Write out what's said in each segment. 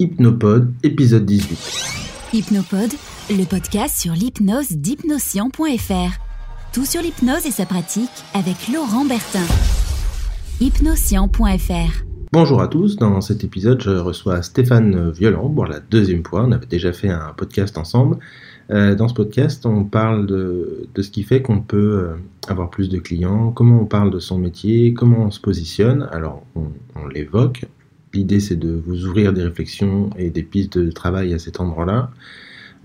Hypnopod, épisode 18. Hypnopod, le podcast sur l'hypnose d'hypnoscient.fr. Tout sur l'hypnose et sa pratique avec Laurent Bertin. Hypnoscient.fr. Bonjour à tous, dans cet épisode je reçois Stéphane Violent pour la deuxième fois, on avait déjà fait un podcast ensemble. Euh, dans ce podcast on parle de, ce qui fait qu'on peut euh, avoir plus de clients, comment on parle de son métier, comment on se positionne, alors on l'évoque, L'idée, c'est de vous ouvrir des réflexions et des pistes de travail à cet endroit-là.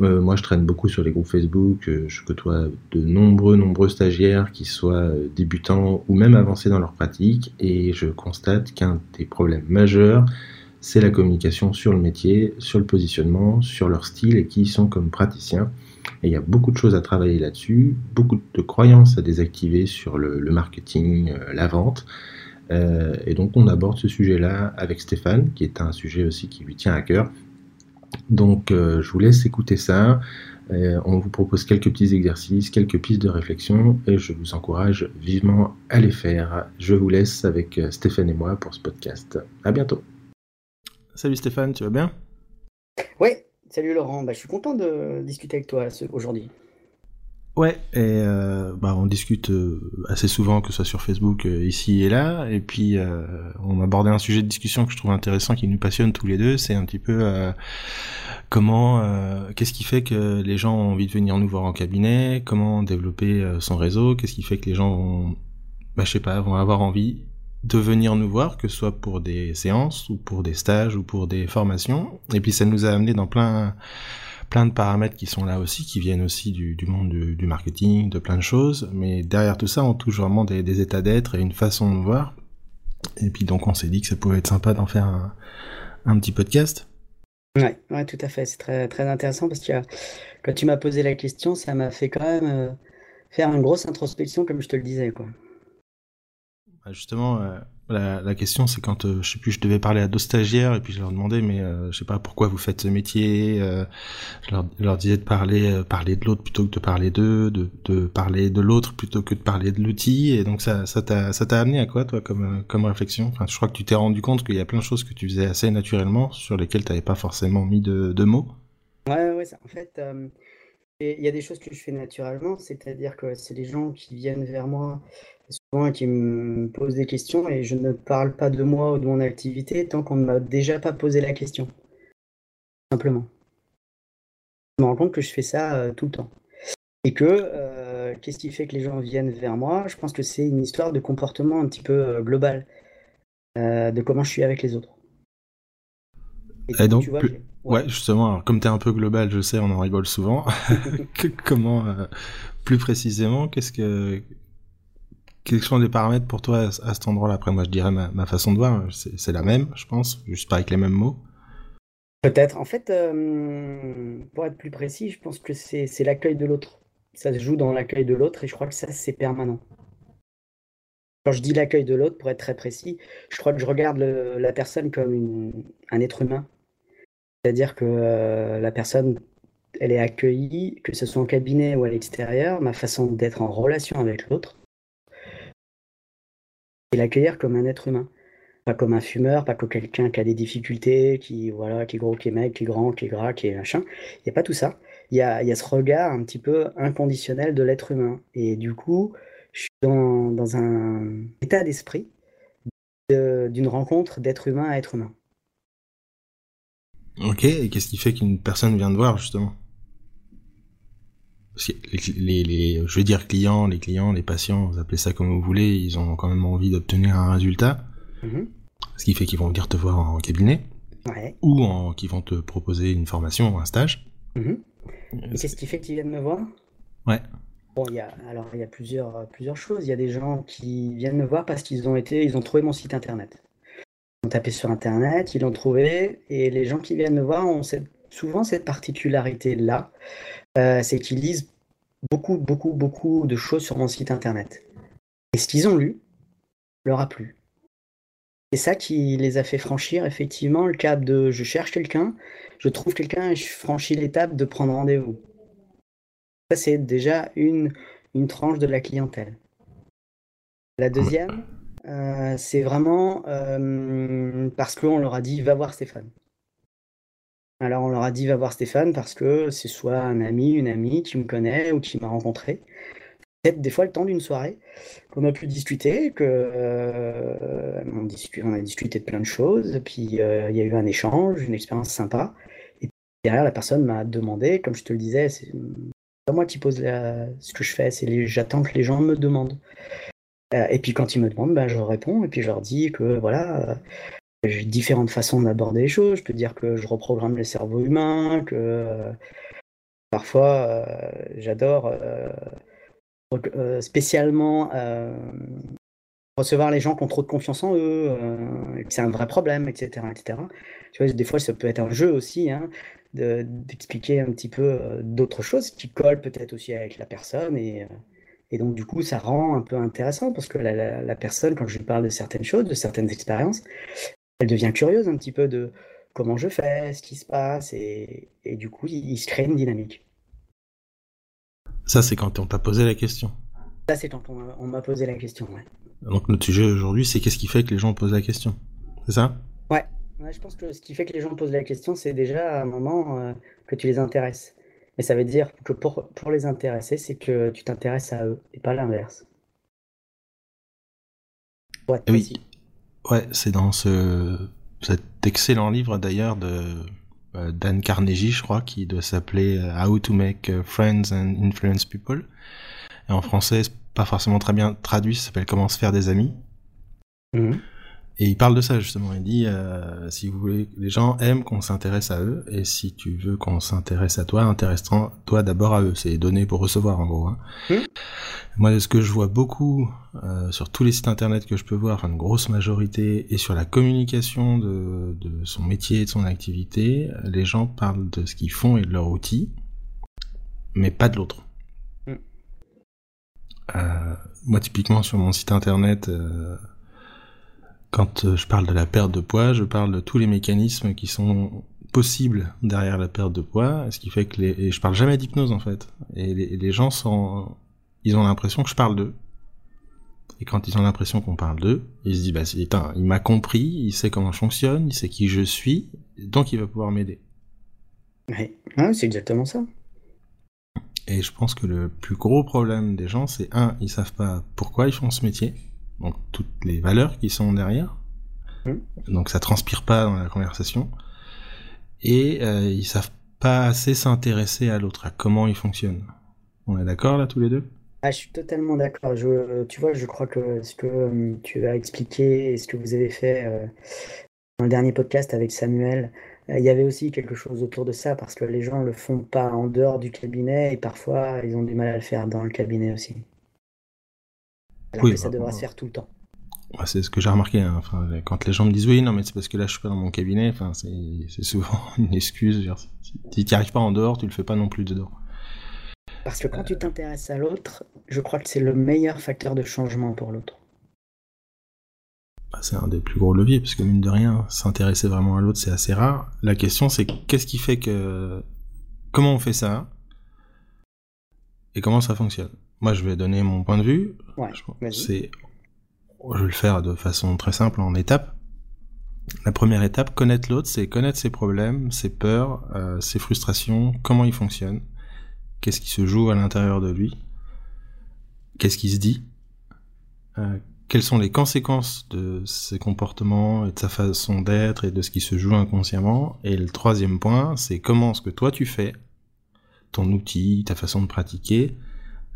Euh, moi, je traîne beaucoup sur les groupes Facebook. Euh, je côtoie de nombreux, nombreux stagiaires qui soient euh, débutants ou même avancés dans leur pratique. Et je constate qu'un des problèmes majeurs, c'est la communication sur le métier, sur le positionnement, sur leur style et qui sont comme praticiens. Et il y a beaucoup de choses à travailler là-dessus, beaucoup de croyances à désactiver sur le marketing, la vente. Euh, et donc on aborde ce sujet-là avec Stéphane, qui est un sujet aussi qui lui tient à cœur. Donc euh, je vous laisse écouter ça. Euh, on vous propose quelques petits exercices, quelques pistes de réflexion et je vous encourage vivement à les faire. Je vous laisse avec Stéphane et moi pour ce podcast. À bientôt. Salut Stéphane, tu vas bien? Oui, salut Laurent. Bah, je suis content de discuter avec toi aujourd'hui. Ouais, et euh, bah, on discute euh, assez souvent, que ce soit sur Facebook, euh, ici et là, et puis euh, on a abordé un sujet de discussion que je trouve intéressant, qui nous passionne tous les deux, c'est un petit peu comment, qu'est-ce qui fait que les gens ont envie de venir nous voir en cabinet, comment développer son réseau, qu'est-ce qui fait que les gens vont, bah, je sais pas, vont avoir envie de venir nous voir, que ce soit pour des séances, ou pour des stages, ou pour des formations, et puis ça nous a amené dans plein plein de paramètres qui sont là aussi, qui viennent aussi du, monde du, marketing, de plein de choses. Mais derrière tout ça, on touche vraiment des, états d'être et une façon de voir. Et puis donc on s'est dit que ça pouvait être sympa d'en faire un, petit podcast. Ouais, ouais, tout à fait. C'est très, très intéressant parce que quand tu m'as posé la question, ça m'a fait quand même euh, faire une grosse introspection, comme je te le disais, quoi. Bah, justement, euh, la, question, c'est quand, euh, je sais plus, je devais parler à deux stagiaires et puis je leur demandais, mais euh, je sais pas pourquoi vous faites ce métier. Euh, je, leur, disais de parler, parler de l'autre plutôt que de parler d'eux, de, parler de l'autre plutôt que de parler de l'outil. Et donc ça, ça t'a, amené à quoi, toi, comme, comme réflexion? Enfin, je crois que tu t'es rendu compte qu'il y a plein de choses que tu faisais assez naturellement sur lesquelles tu n'avais pas forcément mis de, de mots. Ouais, ouais, ça, en fait. Il y a des choses que je fais naturellement, c'est-à-dire que c'est les gens qui viennent vers moi souvent qui me posent des questions et je ne parle pas de moi ou de mon activité tant qu'on ne m'a déjà pas posé la question. Simplement. Je me rends compte que je fais ça euh, tout le temps. Et que euh, qu'est-ce qui fait que les gens viennent vers moi? Je pense que c'est une histoire de comportement un petit peu euh, global, de comment je suis avec les autres. Et, donc, ouais. justement, comme tu es un peu global, je sais, on en rigole souvent. comment, plus précisément, qu'est-ce que quels sont les paramètres pour toi à, cet endroit-là Après, moi, je dirais ma, façon de voir, c'est la même, je pense, juste pas avec les mêmes mots. Peut-être. En fait, euh, pour être plus précis, je pense que c'est l'accueil de l'autre. Ça se joue dans l'accueil de l'autre et je crois que ça, c'est permanent. Quand je dis l'accueil de l'autre, pour être très précis, je crois que je regarde la personne comme un être humain. C'est-à-dire que euh, la personne, elle est accueillie, que ce soit en cabinet ou à l'extérieur, ma façon d'être en relation avec l'autre, et l'accueillir comme un être humain. Pas comme un fumeur, pas comme quelqu'un qui a des difficultés, qui, voilà, qui est gros, qui est maigre, qui est grand, qui est gras, qui est machin. Il n'y a pas tout ça. Il y a, ce regard un petit peu inconditionnel de l'être humain. Et du coup, je suis dans, dans un état d'esprit d'une rencontre d'être humain à être humain. Ok, et qu'est-ce qui fait qu'une personne vient de voir, justement? Les, les, je veux dire clients, les clients, les patients, vous appelez ça comme vous voulez, ils ont quand même envie d'obtenir un résultat. Mhm. Ce qui fait qu'ils vont venir te voir en cabinet. Ou en, qu'ils vont te proposer une formation ou un stage. Mhm. Et qu'est-ce qui fait qu'ils viennent me voir? Ouais. Bon, il y a, alors il y a plusieurs, plusieurs choses. Il y a des gens qui viennent me voir parce qu'ils ont été, ils ont trouvé mon site internet. Ils ont tapé sur internet, ils l'ont trouvé, et les gens qui viennent me voir ont souvent cette particularité-là. Euh, c'est qu'ils lisent beaucoup, beaucoup, beaucoup de choses sur mon site internet. Et ce qu'ils ont lu leur a plu. C'est ça qui les a fait franchir effectivement le cap de je cherche quelqu'un, je trouve quelqu'un et je franchis l'étape de prendre rendez-vous. Ça, c'est déjà une, tranche de la clientèle. La deuxième, euh, c'est vraiment euh, parce qu'on leur a dit va voir Stéphane. Alors on leur a dit va voir Stéphane parce que c'est soit un ami, une amie qui me connaît ou qui m'a rencontré. Peut-être des fois le temps d'une soirée qu'on a pu discuter, que euh, on, a discuté de plein de choses, puis euh, il y a eu un échange, une expérience sympa. Et derrière la personne m'a demandé, comme je te le disais, c'est pas moi qui pose ce que je fais, c'est j'attends que les gens me demandent. Euh, et puis quand ils me demandent, ben, je réponds et puis je leur dis que voilà, j'ai différentes façons d'aborder les choses. Je peux dire que je reprogramme le cerveau humain, que euh, parfois euh, j'adore euh, spécialement recevoir les gens qui ont trop de confiance en eux, que c'est un vrai problème, etc., etc. Tu vois, des fois, ça peut être un jeu aussi, hein, d'expliquer un petit peu d'autres choses qui collent peut-être aussi avec la personne et et donc, du coup, ça rend un peu intéressant parce que la, la, personne, quand je lui parle de certaines choses, de certaines expériences, elle devient curieuse un petit peu de comment je fais, ce qui se passe, et, du coup, il, se crée une dynamique. Ça, c'est quand on t'a posé la question. Ça, c'est quand on, m'a posé la question, ouais. Donc, notre sujet aujourd'hui, c'est qu'est-ce qui fait que les gens posent la question? C'est ça? Ouais. je pense que ce qui fait que les gens posent la question, c'est déjà un moment euh, que tu les intéresses. Et ça veut dire que pour, pour les intéresser, c'est que tu t'intéresses à eux et pas l'inverse. oui. Ouais, c'est dans ce cet excellent livre d'ailleurs de euh, Dan Carnegie, je crois, qui doit s'appeler euh, How to Make euh, Friends and Influence People. Et en français, c'est pas forcément très bien traduit, ça s'appelle Comment se faire des amis. Mhm. Et il parle de ça justement. Il dit euh, si vous voulez, les gens aiment qu'on s'intéresse à eux, et si tu veux qu'on s'intéresse à toi, intéresse-toi d'abord à eux. C'est donner pour recevoir en gros. Hein. Mmh. Moi, ce que je vois beaucoup euh, sur tous les sites internet que je peux voir, enfin une grosse majorité, et sur la communication de, de son métier et de son activité, les gens parlent de ce qu'ils font et de leur outil, mais pas de l'autre. Mmh. Euh, moi, typiquement sur mon site internet. Euh, quand euh, je parle de la perte de poids, je parle de tous les mécanismes qui sont possibles derrière la perte de poids, ce qui fait que les... et je parle jamais d'hypnose en fait. Et les, gens sont, ils ont l'impression que je parle d'eux. Et quand ils ont l'impression qu'on parle d'eux, ils se disent bah il m'a compris, il sait comment je fonctionne, il sait qui je suis, donc il va pouvoir m'aider. Ouais, c'est exactement ça. Et je pense que le plus gros problème des gens, c'est un, ils savent pas pourquoi ils font ce métier donc toutes les valeurs qui sont derrière. Mmh. Donc ça transpire pas dans la conversation. Et euh, ils savent pas assez s'intéresser à l'autre, à comment il fonctionne. On est d'accord là tous les deux? Ah, je suis totalement d'accord. tu vois, je crois que ce que euh, tu as expliqué et ce que vous avez fait euh, dans le dernier podcast avec Samuel, il y avait aussi quelque chose autour de ça parce que les gens le font pas en dehors du cabinet et parfois ils ont du mal à le faire dans le cabinet aussi alors que ça bah, devrait se faire tout le temps. c'est ce que j'ai remarqué. Hein. Enfin, quand les gens me disent oui, non, mais c'est parce que là, je suis pas dans mon cabinet. Enfin, c'est souvent une excuse. Si tu n'y arrives pas en dehors, tu le fais pas non plus dedans. Parce que quand tu t'intéresses à l'autre, je crois que c'est le meilleur facteur de changement pour l'autre. Bah, c'est un des plus gros leviers, parce que mine de rien, s'intéresser vraiment à l'autre, c'est assez rare. La question, c'est qu'est-ce qui fait que... Comment on fait ça Et comment ça fonctionne? Moi, je vais donner mon point de vue. c'est, je vais le faire de façon très simple en étapes. La première étape, connaître l'autre, c'est connaître ses problèmes, ses peurs, euh, ses frustrations, comment il fonctionne, qu'est-ce qui se joue à l'intérieur de lui, qu'est-ce qui se dit, euh, quelles sont les conséquences de ses comportements et de sa façon d'être et de ce qui se joue inconsciemment. Et le troisième point, c'est comment ce que toi tu fais, ton outil, ta façon de pratiquer,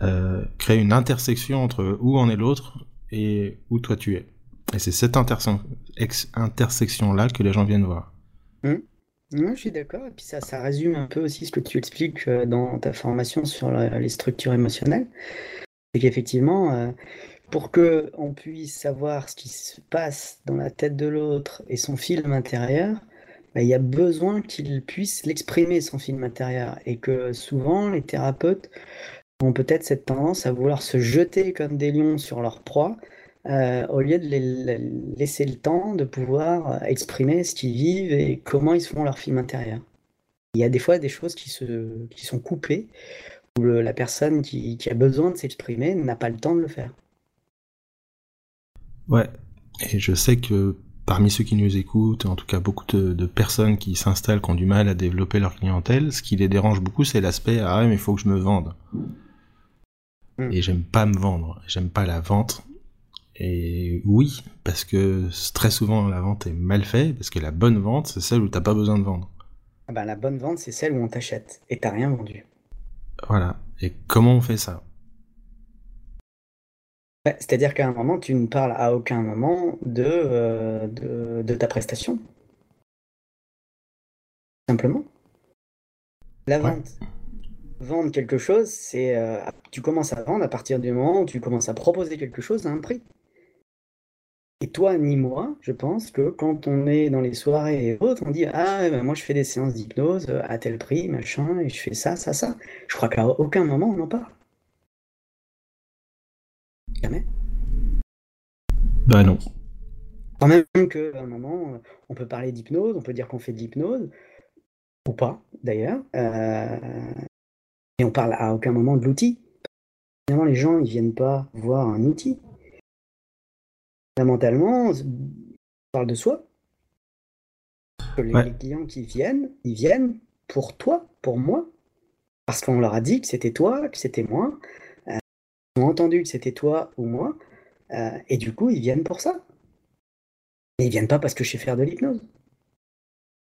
euh, créer une intersection entre où en est l'autre et où toi tu es. Et c'est cette intersection-là que les gens viennent voir. Mmh. je suis d'accord. Et puis ça, ça résume un peu aussi ce que tu expliques euh, dans ta formation sur les structures émotionnelles. C'est qu'effectivement, euh, pour que on puisse savoir ce qui se passe dans la tête de l'autre et son film intérieur, bah, il y a besoin qu'il puisse l'exprimer, son film intérieur. Et que souvent, les thérapeutes ont peut-être cette tendance à vouloir se jeter comme des lions sur leur proie, euh, au lieu de les, laisser le temps de pouvoir euh, exprimer ce qu'ils vivent et comment ils font leur film intérieur. Il y a des fois des choses qui, se, sont coupées, où la personne qui, a besoin de s'exprimer n'a pas le temps de le faire. Ouais, et je sais que parmi ceux qui nous écoutent, en tout cas beaucoup de, personnes qui s'installent, qui ont du mal à développer leur clientèle, ce qui les dérange beaucoup, c'est l'aspect ah mais il faut que je me vende. Hmm. Et j'aime pas me vendre, j'aime pas la vente. Et oui, parce que très souvent la vente est mal faite, parce que la bonne vente, c'est celle où t'as pas besoin de vendre. Ah bah, la bonne vente, c'est celle où on t'achète et t'as rien vendu. Voilà. Et comment on fait ça? C'est-à-dire qu'à un moment, tu ne parles à aucun moment de, euh, de, ta prestation. Simplement. La vente. Vendre quelque chose, c'est. Euh, tu commences à vendre à partir du moment où tu commences à proposer quelque chose à un prix. Et toi ni moi, je pense que quand on est dans les soirées et autres, on dit ah ben moi je fais des séances d'hypnose euh, à tel prix, machin, et je fais ça, ça, ça. Je crois qu'à aucun moment on en parle. Jamais. Bah non. Quand même qu'à un moment, on peut parler d'hypnose, on peut dire qu'on fait de l'hypnose, ou pas d'ailleurs, euh, et on parle à aucun moment de l'outil. Finalement, les gens ils viennent pas voir un outil, Fondamentalement, on parle de soi. Les, clients qui viennent, ils viennent pour toi, pour moi, parce qu'on leur a dit que c'était toi, que c'était moi, euh, ils ont entendu que c'était toi ou moi, euh, et du coup, ils viennent pour ça. Et ils viennent pas parce que je sais faire de l'hypnose,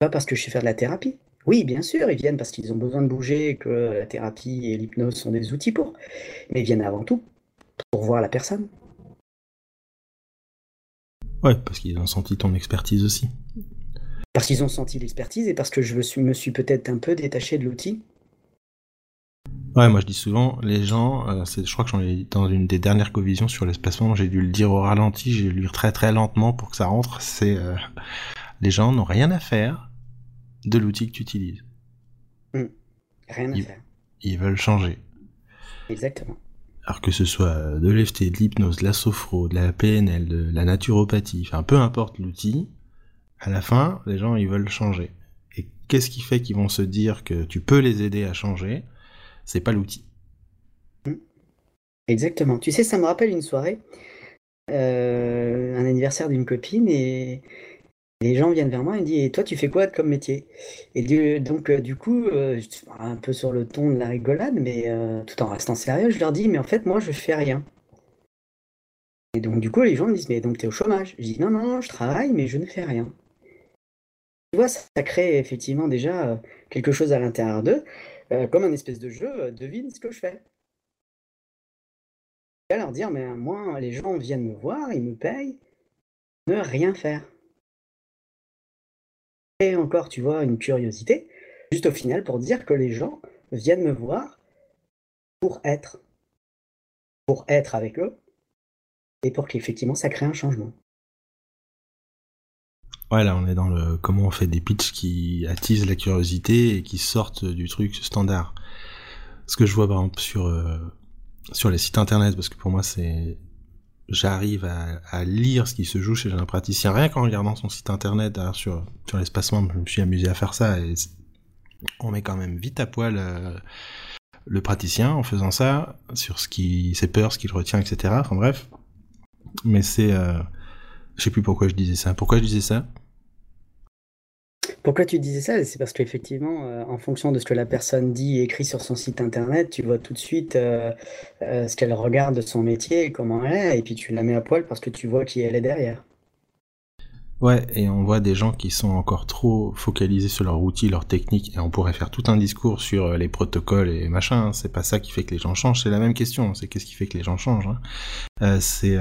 pas parce que je sais faire de la thérapie. Oui, bien sûr, ils viennent parce qu'ils ont besoin de bouger, que la thérapie et l'hypnose sont des outils pour, mais ils viennent avant tout pour voir la personne. Ouais, parce qu'ils ont senti ton expertise aussi. Parce qu'ils ont senti l'expertise et parce que je me suis, peut-être un peu détaché de l'outil. Ouais, moi je dis souvent, les gens, euh, je crois que j'en ai dans une des dernières covisions sur l'espacement, j'ai dû le dire au ralenti, j'ai dû le lire très très lentement pour que ça rentre, c'est euh, les gens n'ont rien à faire de l'outil que tu utilises. Hmm. Rien à faire. Ils veulent changer. Exactement. Alors que ce soit de l'EFT, de l'hypnose, de la sophro, de la PNL, de la naturopathie, enfin peu importe l'outil, à la fin, les gens ils veulent changer. Et qu'est-ce qui fait qu'ils vont se dire que tu peux les aider à changer? C'est pas l'outil. Hmm. Exactement. Tu sais, ça me rappelle une soirée, euh, un anniversaire d'une copine, et les gens viennent vers moi et disent Toi, tu fais quoi comme métier? Et donc, euh, du coup, euh, un peu sur le ton de la rigolade, mais euh, tout en restant sérieux, je leur dis Mais en fait, moi, je fais rien. Et donc, du coup, les gens me disent Mais donc, tu es au chômage? Je dis Non, non, non, je travaille, mais je ne fais rien. Tu vois, ça, crée effectivement déjà quelque chose à l'intérieur d'eux, comme un espèce de jeu devine ce que je fais. Et à leur dire Mais moi, les gens viennent me voir, ils me payent, ne rien faire encore, tu vois, une curiosité, juste au final pour dire que les gens viennent me voir pour être, pour être avec eux, et pour qu'effectivement ça crée un changement. Ouais, là on est dans le comment on fait des pitchs qui attisent la curiosité et qui sortent du truc standard. Ce que je vois par exemple sur euh, sur les sites internet, parce que pour moi c'est j'arrive à, lire ce qui se joue chez un praticien. Rien qu'en regardant son site internet sur sur l'espacement je me suis amusé à faire ça et on met quand même vite à poil euh, le praticien en faisant ça sur ce qui ses peurs ce qu'il retient etc enfin bref. Mais c'est euh, je sais plus pourquoi je disais ça. Pourquoi je disais ça? Pourquoi tu disais ça? C'est parce qu'effectivement, euh, en fonction de ce que la personne dit et écrit sur son site internet, tu vois tout de suite euh, euh, ce qu'elle regarde de son métier comment elle est, et puis tu la mets à poil parce que tu vois qui elle est derrière. Ouais, et on voit des gens qui sont encore trop focalisés sur leur outil, leur technique, et on pourrait faire tout un discours sur les protocoles et machin. Hein. C'est pas ça qui fait que les gens changent. C'est la même question. C'est qu'est-ce qui fait que les gens changent. Hein. c'est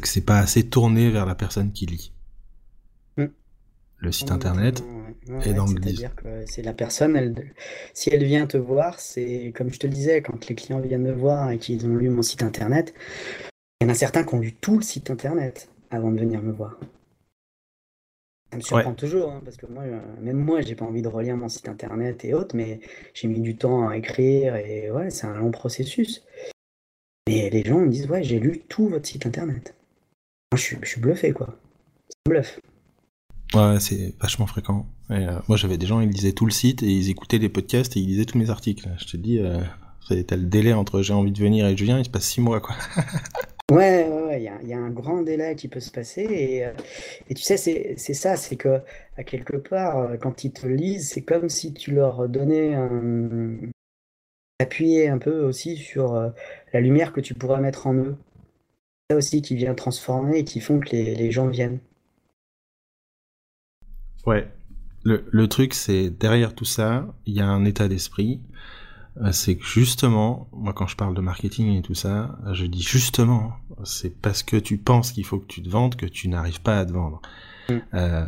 que c'est pas assez tourné vers la personne qui lit le site internet et dans le C'est-à-dire que c'est la personne, elle, si elle vient te voir, c'est comme je te le disais, quand les clients viennent me voir et qu'ils ont lu mon site internet, il y en a certains qui ont lu tout le site internet avant de venir me voir. Ça me surprend toujours, hein, parce que moi, euh, même moi, j'ai pas envie de relire mon site internet et autres, mais j'ai mis du temps à écrire et ouais, c'est un long processus. Mais les gens me disent, ouais, j'ai lu tout votre site internet. Moi, je suis, je suis bluffé, quoi. C'est un bluff. Ouais, c'est vachement fréquent. Euh, moi, j'avais des gens, ils lisaient tout le site et ils écoutaient les podcasts et ils lisaient tous mes articles. Je te dis, euh, t'as le délai entre j'ai envie de venir et je viens, il se passe six mois, quoi. Ouais, ouais, il y, a un grand délai qui peut se passer. Et, euh, tu sais, c'est ça, c'est que à quelque part, euh, quand ils te lisent, c'est comme si tu leur donnais un. appuyer un peu aussi sur la lumière que tu pourrais mettre en eux. Ça aussi qui vient transformer et qui font que les gens viennent. Ouais. Le, le truc, c'est derrière tout ça, il y a un état d'esprit. Euh, c'est que justement, moi quand je parle de marketing et tout ça, je dis justement, c'est parce que tu penses qu'il faut que tu te vendes que tu n'arrives pas à te vendre. Mm. Euh,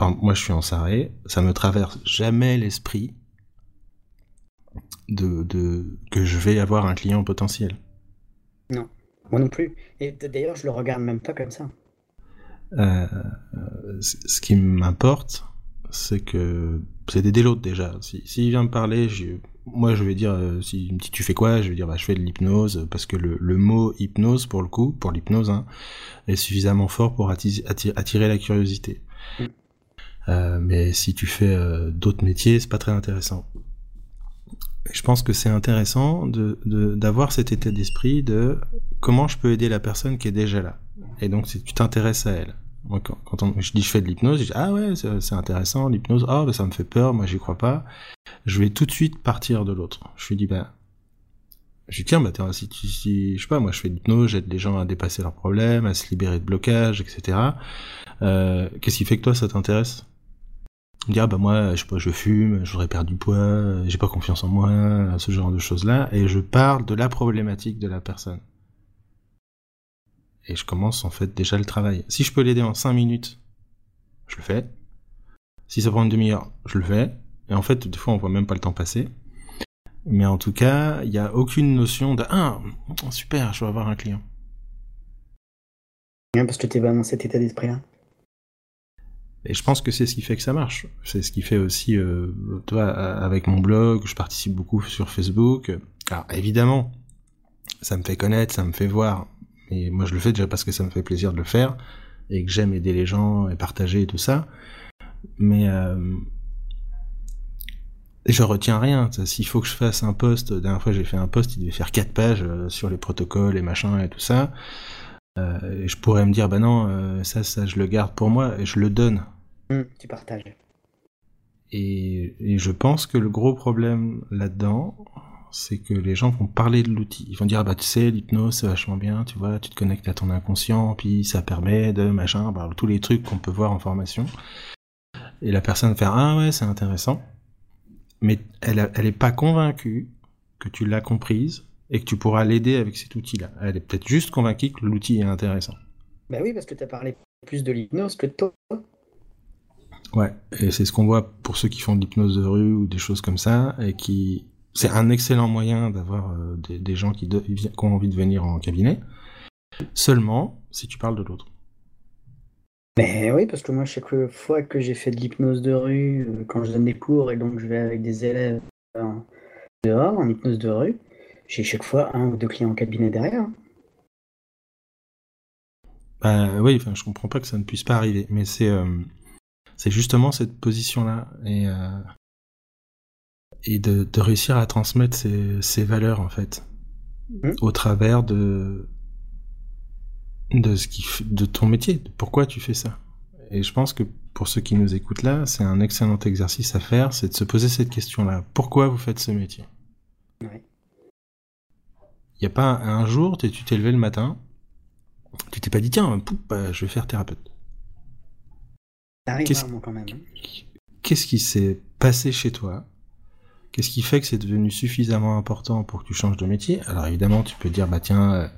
moi je suis en sarré, ça me traverse jamais l'esprit de, de, que je vais avoir un client potentiel. Non, moi non plus. Et d'ailleurs je le regarde même pas comme ça. Euh, ce qui m'importe, c'est que c'est d'aider l'autre déjà. S'il si, vient me parler, je, moi je vais dire, euh, si me dit tu fais quoi, je vais dire bah, je fais de l'hypnose, parce que le, le, mot hypnose pour le coup, pour l'hypnose, hein, est suffisamment fort pour attirer, attirer la curiosité. Mm. Euh, mais si tu fais d'autres métiers, c'est pas très intéressant. Je pense que c'est intéressant de d'avoir cet état d'esprit de comment je peux aider la personne qui est déjà là. Et donc si tu t'intéresses à elle. Moi, quand, quand je dis je fais de l'hypnose, je dis ah ouais, c'est intéressant, l'hypnose, ah bah, ça me fait peur, moi j'y crois pas. Je vais tout de suite partir de l'autre. Je lui dis bah, je lui dis tiens, bah si, si, je sais pas, moi je fais de l'hypnose, j'aide les gens à dépasser leurs problèmes, à se libérer de blocages, etc. Euh, Qu'est-ce qui fait que toi ça t'intéresse? Me dire ah bah moi je sais pas je fume je voudrais perdre du poids j'ai pas confiance en moi ce genre de choses là et je parle de la problématique de la personne et je commence en fait déjà le travail. Si je peux l'aider en 5 minutes, je le fais. Si ça prend une demi-heure, je le fais. Et en fait, des fois, on voit même pas le temps passer. Mais en tout cas, il n'y a aucune notion de ah super, je vais avoir un client. Parce que tu es dans cet état d'esprit-là. Et je pense que c'est ce qui fait que ça marche. C'est ce qui fait aussi, euh, toi, avec mon blog, je participe beaucoup sur Facebook. Alors évidemment, ça me fait connaître, ça me fait voir. Et moi, je le fais déjà parce que ça me fait plaisir de le faire et que j'aime aider les gens et partager et tout ça. Mais euh, je retiens rien. S'il faut que je fasse un post, la dernière fois j'ai fait un post, il devait faire quatre pages euh, sur les protocoles et machin et tout ça. Euh, et je pourrais me dire, bah non, ça, ça, je le garde pour moi et je le donne. Mmh, tu partages. Et, et, je pense que le gros problème là-dedans, c'est que les gens vont parler de l'outil. Ils vont dire, ah bah tu sais, l'hypnose c'est vachement bien, tu vois, tu te connectes à ton inconscient, puis ça permet de machin, bah, tous les trucs qu'on peut voir en formation. Et la personne va faire, ah ouais, c'est intéressant. Mais elle, elle est pas convaincue que tu l'as comprise et que tu pourras l'aider avec cet outil-là. Elle est peut-être juste convaincue que l'outil est intéressant. Bah oui, parce que tu as parlé plus de l'hypnose que de toi. Ouais, et c'est ce qu'on voit pour ceux qui font de l'hypnose de rue ou des choses comme ça, et qui c'est un excellent moyen d'avoir euh, des, gens qui, ont envie de venir en cabinet. Seulement, si tu parles de l'autre. Mais oui, parce que moi, chaque fois que j'ai fait de l'hypnose de rue, euh, quand je donne des cours et donc je vais avec des élèves dehors en hypnose de rue, j'ai chaque fois un ou deux clients en cabinet derrière. Bah oui, enfin, je comprends pas que ça ne puisse pas arriver, mais c'est euh, c'est justement cette position-là. Et et de, de, réussir à transmettre ces, ces valeurs en fait mmh. au travers de de ce qui de ton métier pourquoi tu fais ça? Et je pense que pour ceux qui nous écoutent là c'est un excellent exercice à faire c'est de se poser cette question là pourquoi vous faites ce métier? Il ouais. y a pas un, jour tu t'es levé le matin tu t'es pas dit tiens poup, bah, je vais faire thérapeute qu'est-ce quand même hein. qu'est-ce qui s'est passé chez toi? Qu'est-ce qui fait que c'est devenu suffisamment important pour que tu changes de métier? Alors évidemment, tu peux dire bah tiens, euh,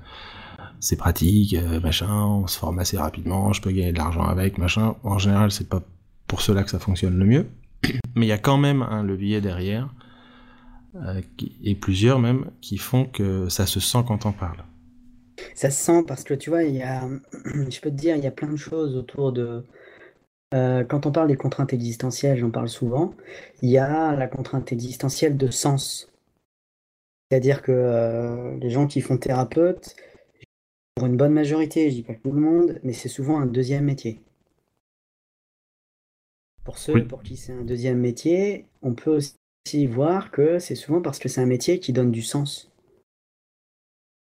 c'est pratique, euh, machin, on se forme assez rapidement, je peux gagner de l'argent avec, machin. En général, c'est pas pour cela que ça fonctionne le mieux, mais il y a quand même un levier derrière euh, et plusieurs même qui font que ça se sent quand on parle. Ça se sent parce que tu vois, il y a, je peux te dire, il y a plein de choses autour de euh, quand on parle des contraintes existentielles, j'en parle souvent, il y a la contrainte existentielle de sens. C'est-à-dire que euh, les gens qui font thérapeute, pour une bonne majorité, je dis pas tout le monde, mais c'est souvent un deuxième métier. Pour ceux pour qui c'est un deuxième métier, on peut aussi voir que c'est souvent parce que c'est un métier qui donne du sens.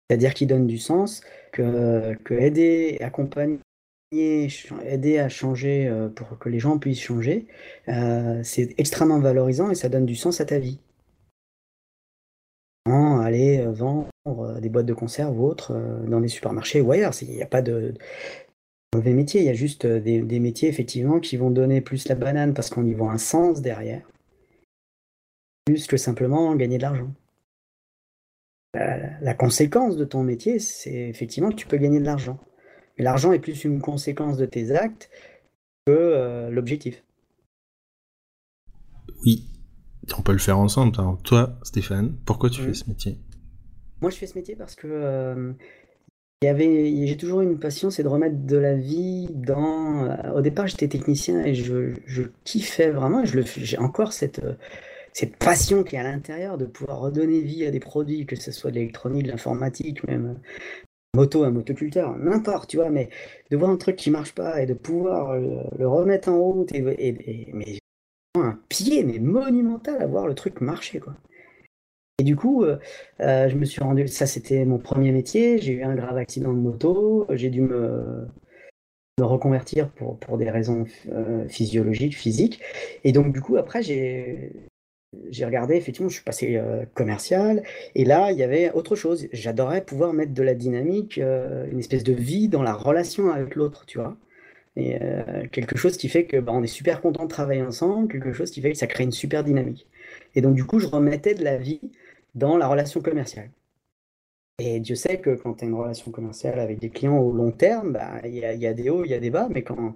C'est-à-dire qui donne du sens, que, que aider, accompagner, aider à changer pour que les gens puissent changer, c'est extrêmement valorisant et ça donne du sens à ta vie aller vendre des boîtes de conserve ou autres dans des supermarchés ou ailleurs. Il n'y a pas de, mauvais métier, il y a juste des, métiers effectivement qui vont donner plus la banane parce qu'on y voit un sens derrière, plus que simplement gagner de l'argent. La, conséquence de ton métier, c'est effectivement que tu peux gagner de l'argent. Mais l'argent est plus une conséquence de tes actes que l'objectif. Oui, on peut le faire ensemble. toi, Stéphane, pourquoi tu fais ce métier? Moi, je fais ce métier parce que euh, avait, j'ai toujours une passion, c'est de remettre de la vie dans. Euh, au départ, j'étais technicien et je, kiffais vraiment. Je le, j'ai encore cette euh, cette passion qui est à l'intérieur de pouvoir redonner vie à des produits, que ce soit de l'électronique, de l'informatique, même moto, un motoculteur, n'importe, tu vois, mais de voir un truc qui marche pas et de pouvoir le, remettre en route et, mais un pied mais monumental à voir le truc marcher quoi. Et du coup, euh, euh, je me suis rendu, ça c'était mon premier métier, j'ai eu un grave accident de moto, j'ai dû me, reconvertir pour, pour des raisons euh, physiologiques, physiques. Et donc du coup, après, j'ai j'ai regardé, effectivement, je suis passé commercial, et là, il y avait autre chose. J'adorais pouvoir mettre de la dynamique, une espèce de vie dans la relation avec l'autre, tu vois. Et euh, quelque chose qui fait que bah, est super content de travailler ensemble, quelque chose qui fait que ça crée une super dynamique. Et donc du coup, je remettais de la vie dans la relation commerciale. Et Dieu sait que quand tu as une relation commerciale avec des clients au long terme, bah, il y, a, y, a des hauts, il y a des bas, mais quand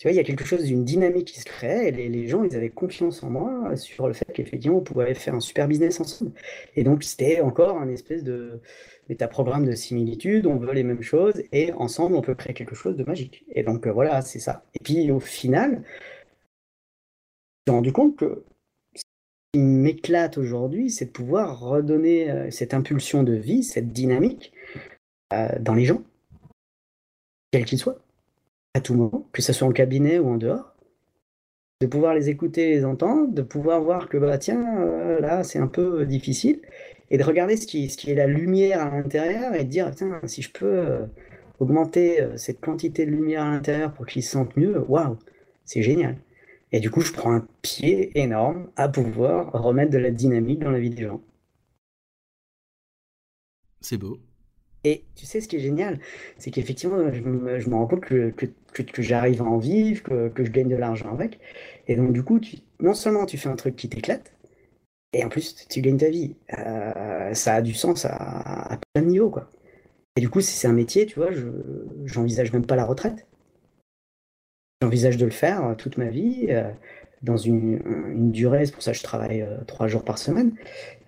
tu vois, il y a quelque chose d'une dynamique qui se crée, et les, gens, ils avaient confiance en moi sur le fait qu'effectivement, on pouvait faire un super business ensemble. Et donc, c'était encore un espèce de, programme de similitude, on veut les mêmes choses, et ensemble, on peut créer quelque chose de magique. Et donc, euh, voilà, c'est ça. Et puis, au final, j'ai rendu compte que ce qui m'éclate aujourd'hui, c'est de pouvoir redonner euh, cette impulsion de vie, cette dynamique euh, dans les gens, quels qu'ils soient, à tout moment, que ce soit en cabinet ou en dehors de pouvoir les écouter, les entendre, de pouvoir voir que bah tiens, là c'est un peu difficile, et de regarder ce qui, ce qui est la lumière à l'intérieur et de dire, tiens, si je peux euh, augmenter euh, cette quantité de lumière à l'intérieur pour qu'ils se sentent mieux, waouh, c'est génial. Et du coup, je prends un pied énorme à pouvoir remettre de la dynamique dans la vie des gens. C'est beau. Et tu sais, ce qui est génial, c'est qu'effectivement, je me, je rends compte que, que, que, j'arrive à en vivre, que, que je gagne de l'argent avec. Et donc, du coup, tu, non seulement tu fais un truc qui t'éclate, et en plus, tu gagnes ta vie. Euh, ça a du sens à, plein de niveaux, quoi. Et du coup, si c'est un métier, tu vois, je j'envisage même pas la retraite. J'envisage de le faire euh, toute ma vie, euh, dans une, durée, c'est pour ça que je travaille trois jours par semaine,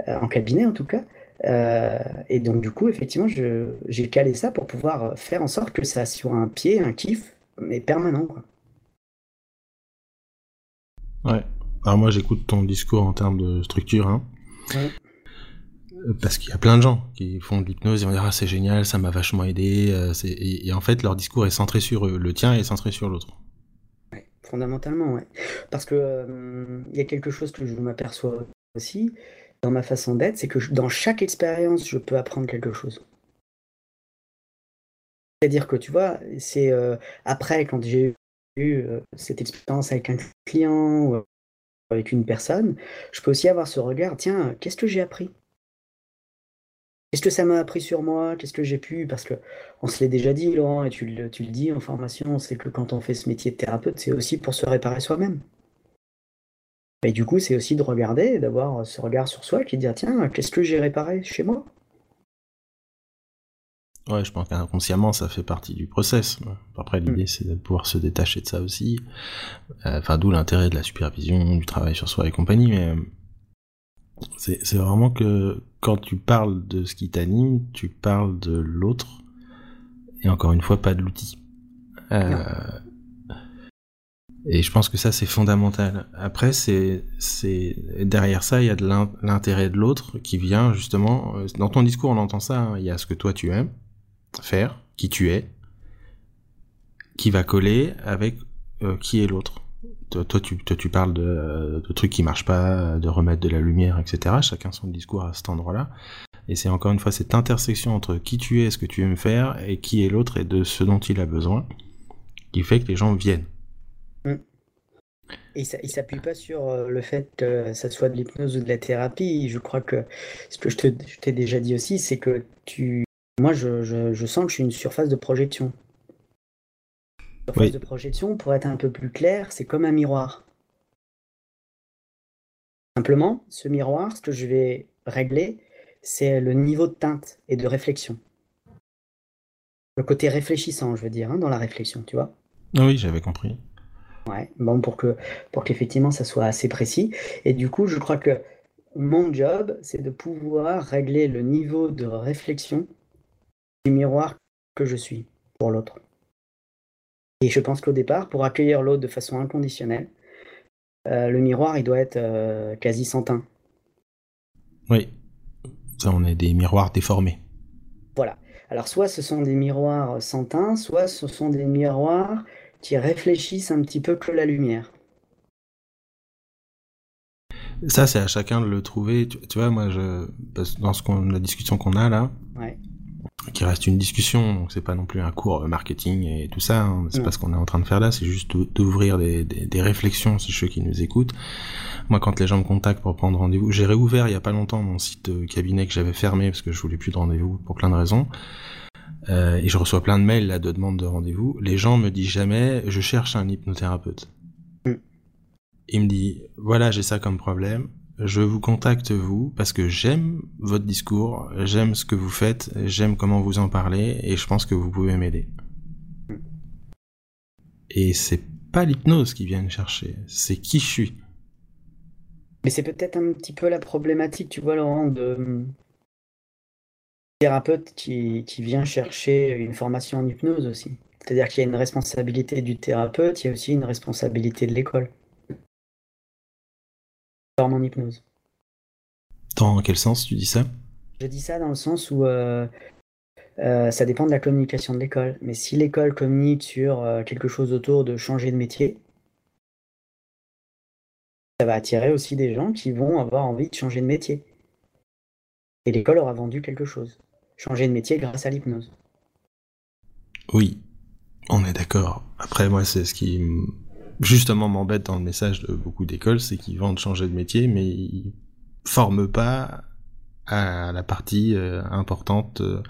en cabinet en tout cas. Et donc, du coup, effectivement, j'ai calé ça pour pouvoir faire en sorte que ça soit un pied, un kiff, mais permanent, quoi. Ouais, alors moi j'écoute ton discours en termes de structure, hein. Euh, parce qu'il y a plein de gens qui font de l'hypnose, ils vont dire ah c'est génial, ça m'a vachement aidé, euh, et, en fait leur discours est centré sur le tien et centré sur l'autre. Ouais, fondamentalement, ouais. Parce que euh, il y a quelque chose que je m'aperçois aussi dans ma façon d'être, c'est que dans chaque expérience je peux apprendre quelque chose. C'est-à-dire que tu vois, c'est après quand j'ai eu cette expérience avec un client avec une personne, je peux aussi avoir ce regard, tiens, qu'est-ce que j'ai appris? Qu'est-ce que ça m'a appris sur moi? Qu'est-ce que j'ai pu? Parce que on se l'est déjà dit, Laurent, et tu le, tu le dis en formation, c'est que quand on fait ce métier de thérapeute, c'est aussi pour se réparer soi-même. Et du coup, c'est aussi de regarder, d'avoir ce regard sur soi qui dit, tiens, qu'est-ce que j'ai réparé chez moi? Ouais, je pense qu'inconsciemment, ça fait partie du process. Après, mm. l'idée, c'est de pouvoir se détacher de ça aussi. Euh, enfin, d'où l'intérêt de la supervision, du travail sur soi et compagnie. Mais euh, c'est vraiment que quand tu parles de ce qui t'anime, tu parles de l'autre. Et encore une fois, pas de l'outil. Euh, et je pense que ça, c'est fondamental. Après, c'est derrière ça, il y a de l'intérêt de l'autre qui vient justement. Dans ton discours, on entend ça. Hein, il y a ce que toi tu aimes faire, qui tu es, qui va coller avec euh, qui est l'autre. Toi, tu, tu parles de, de, trucs qui marchent pas, de remettre de la lumière, etc. Chacun son discours à cet endroit-là. Et c'est encore une fois cette intersection entre qui tu es, ce que tu aimes faire, et qui est l'autre et de ce dont il a besoin, qui fait que les gens viennent. Et ça, il s'appuie pas sur euh, le fait que ça soit de l'hypnose ou de la thérapie. Je crois que ce que je t'ai déjà dit aussi, c'est que tu, moi, je, je, sens que je suis une surface de projection. Surface de projection, pour être un peu plus clair, c'est comme un miroir. Simplement, ce miroir, ce que je vais régler, c'est le niveau de teinte et de réflexion. Le côté réfléchissant, je veux dire, hein, dans la réflexion, tu vois. Oui, j'avais compris. Ouais, bon, pour que pour qu'effectivement ça soit assez précis. Et du coup, je crois que mon job, c'est de pouvoir régler le niveau de réflexion du miroir que je suis pour l'autre. Et je pense qu'au départ, pour accueillir l'autre de façon inconditionnelle, euh, le miroir, il doit être euh, quasi sans teint. Oui, ça, on est des miroirs déformés. Voilà. Alors, soit ce sont des miroirs sans teint, soit ce sont des miroirs qui réfléchissent un petit peu que la lumière. Ça, c'est à chacun de le trouver. Tu, vois, moi, je, dans ce la discussion qu'on a là, qui reste une discussion, donc c'est pas non plus un cours marketing et tout ça. Hein, c'est pas ce qu'on est en train de faire là. C'est juste d'ouvrir des, des, réflexions sur ceux qui nous écoutent. Moi, quand les gens me contactent pour prendre rendez-vous, j'ai réouvert il y a pas longtemps mon site euh, cabinet que j'avais fermé parce que je voulais plus de rendez-vous pour plein de raisons. Euh, et je reçois plein de mails là de demandes de rendez-vous. Les gens me disent jamais je cherche un hypnothérapeute. Mm. Il me dit voilà j'ai ça comme problème. Je vous contacte vous parce que j'aime votre discours, j'aime ce que vous faites, j'aime comment vous en parlez et je pense que vous pouvez m'aider. Mm. Et c'est pas l'hypnose qui vient me chercher, c'est qui je suis. Mais c'est peut-être un petit peu la problématique, tu vois, Laurent, de, thérapeute qui, vient chercher une formation en hypnose aussi. C'est-à-dire qu'il y a une responsabilité du thérapeute, il y a aussi une responsabilité de l'école. Forme en hypnose. Dans quel sens tu dis ça? Je dis ça dans le sens où euh, euh, ça dépend de la communication de l'école. Mais si l'école communique sur euh, quelque chose autour de changer de métier, ça va attirer aussi des gens qui vont avoir envie de changer de métier. Et l'école aura vendu quelque chose changer de métier grâce à l'hypnose. Oui, on est d'accord. Après, moi, c'est ce qui justement m'embête dans le message de beaucoup d'écoles, c'est qu'ils vendent changer de métier, mais ils forment pas à la partie euh, importante euh,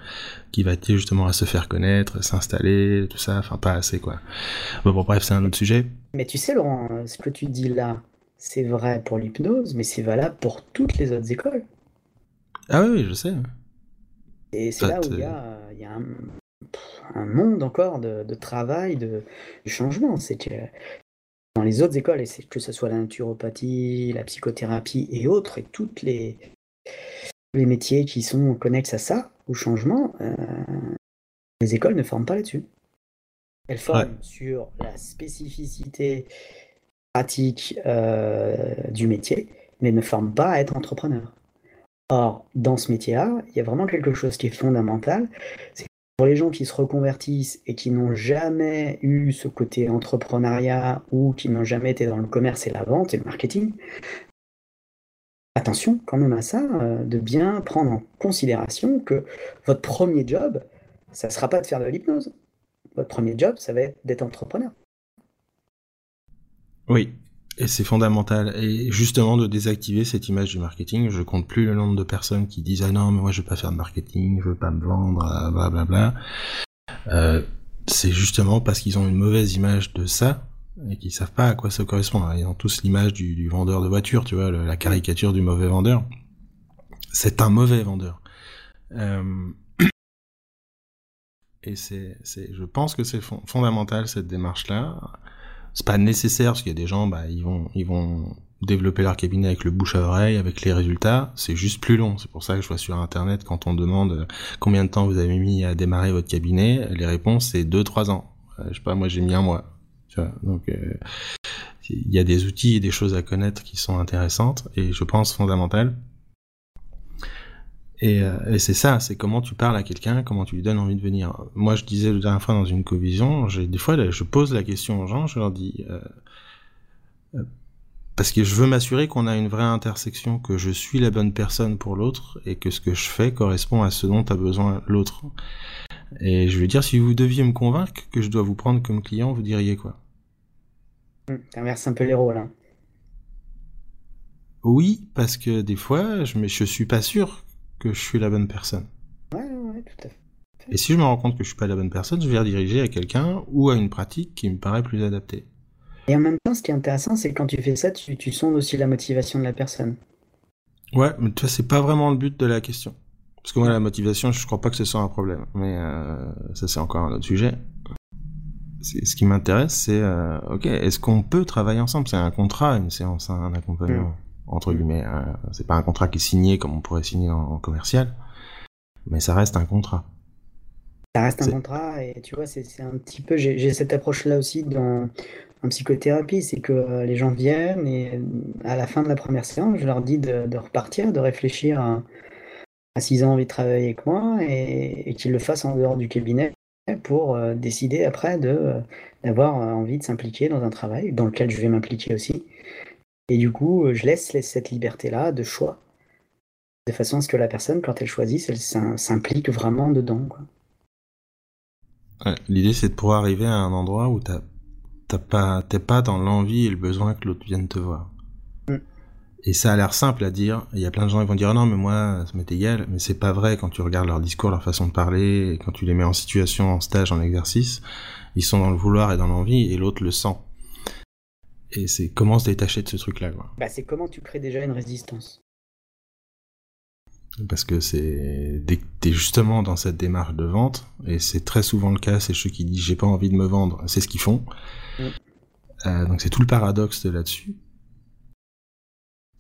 qui va être justement à se faire connaître, s'installer, tout ça, enfin pas assez quoi. Bon, bref, c'est un autre sujet. Mais tu sais Laurent, ce que tu dis là, c'est vrai pour l'hypnose, mais c'est valable pour toutes les autres écoles. Ah oui, je sais. Et c'est là où il y a, un, monde encore de, travail, de, changement. C'est que dans les autres écoles, et que ce soit la naturopathie, la psychothérapie et autres, et toutes les, les métiers qui sont connexes à ça, au changement, euh, les écoles ne forment pas là-dessus. Elles forment sur la spécificité pratique euh, du métier, mais ne forment pas à être entrepreneur. Or, dans ce métier-là, il y a vraiment quelque chose qui est fondamental. C'est pour les gens qui se reconvertissent et qui n'ont jamais eu ce côté entrepreneuriat ou qui n'ont jamais été dans le commerce et la vente et le marketing, attention quand même à ça, euh, de bien prendre en considération que votre premier job, ça ne sera pas de faire de l'hypnose. Votre premier job, ça va être d'être entrepreneur. Oui, et c'est fondamental. Et justement, de désactiver cette image du marketing, je compte plus le nombre de personnes qui disent ah non, mais moi je veux pas faire de marketing, je veux pas me vendre, blablabla. Bla, bla. Euh, c'est justement parce qu'ils ont une mauvaise image de ça et qu'ils savent pas à quoi ça correspond. Ils ont tous l'image du, vendeur de voiture, tu vois, la caricature du mauvais vendeur. C'est un mauvais vendeur. Euh... Et c'est, je pense que c'est fondamental cette démarche-là c'est pas nécessaire parce qu'il y a des gens, bah, ils vont, ils vont développer leur cabinet avec le bouche à oreille, avec les résultats. C'est juste plus long. C'est pour ça que je vois sur internet quand on demande euh, combien de temps vous avez mis à démarrer votre cabinet, les réponses c'est 2-3 ans. Euh, je sais pas, moi j'ai mis un mois. Tu vois, donc euh, il y a des outils et des choses à connaître qui sont intéressantes et je pense fondamentales. Euh, et, c'est ça, c'est comment tu parles à quelqu'un, comment tu lui donnes envie de venir. Moi, je disais la dernière fois dans une covision, des fois, je pose la question aux gens, je leur dis, euh, euh, parce que je veux m'assurer qu'on a une vraie intersection, que je suis la bonne personne pour l'autre et que ce que je fais correspond à ce dont a besoin l'autre. Et je veux dire, si vous deviez me convaincre que je dois vous prendre comme client, vous diriez quoi? Hum, T'inverses un peu les rôles. Hein. Oui, parce que des fois, je, je suis pas sûr que je suis la bonne personne. Ouais, ouais, tout à fait. Et si je me rends compte que je suis pas la bonne personne, je vais rediriger à quelqu'un ou à une pratique qui me paraît plus adaptée. Et en même temps, ce qui est intéressant, c'est que quand tu fais ça, tu, tu sondes aussi la motivation de la personne. Ouais, mais tu vois, c'est pas vraiment le but de la question. Parce que moi, la motivation, je crois pas que ce soit un problème. Mais euh, ça, c'est encore un autre sujet. Ce qui m'intéresse, c'est, euh, ok, est-ce qu'on peut travailler ensemble? C'est un contrat, une séance, un accompagnement, mm. Entre guillemets. Euh, c'est pas un contrat qui est signé comme on pourrait signer en commercial, mais ça reste un contrat. Ça reste un contrat et tu vois, c'est un petit peu, j'ai cette approche-là aussi dans en psychothérapie, c'est que euh, les gens viennent et à la fin de la première séance, je leur dis de, repartir, de réfléchir à, s'ils ont envie de travailler avec moi et, qu'ils le fassent en dehors du cabinet pour euh, décider après d'avoir envie de s'impliquer dans un travail dans lequel je vais m'impliquer aussi. Et du coup, je laisse, laisse cette liberté-là de choix, de façon à ce que la personne, quand elle choisit, elle s'implique vraiment dedans. Quoi. L'idée, c'est de pouvoir arriver à un endroit où t'as pas, t'es pas dans l'envie et le besoin que l'autre vienne te voir. Mm. Et ça a l'air simple à dire. Il y a plein de gens qui vont dire non mais moi ça m'est égal, mais c'est pas vrai quand tu regardes leur discours, leur façon de parler, et quand tu les mets en situation, en stage, en exercice, ils sont dans le vouloir et dans l'envie et l'autre le sent. Et c'est comment se détacher de ce truc-là quoi. Bah c'est comment tu crées déjà une résistance. Parce que c'est dès que t'es justement dans cette démarche de vente, et c'est très souvent le cas, c'est ceux qui disent j'ai pas envie de me vendre, c'est ce qu'ils font. Mm. Euh, donc c'est tout le paradoxe de là-dessus.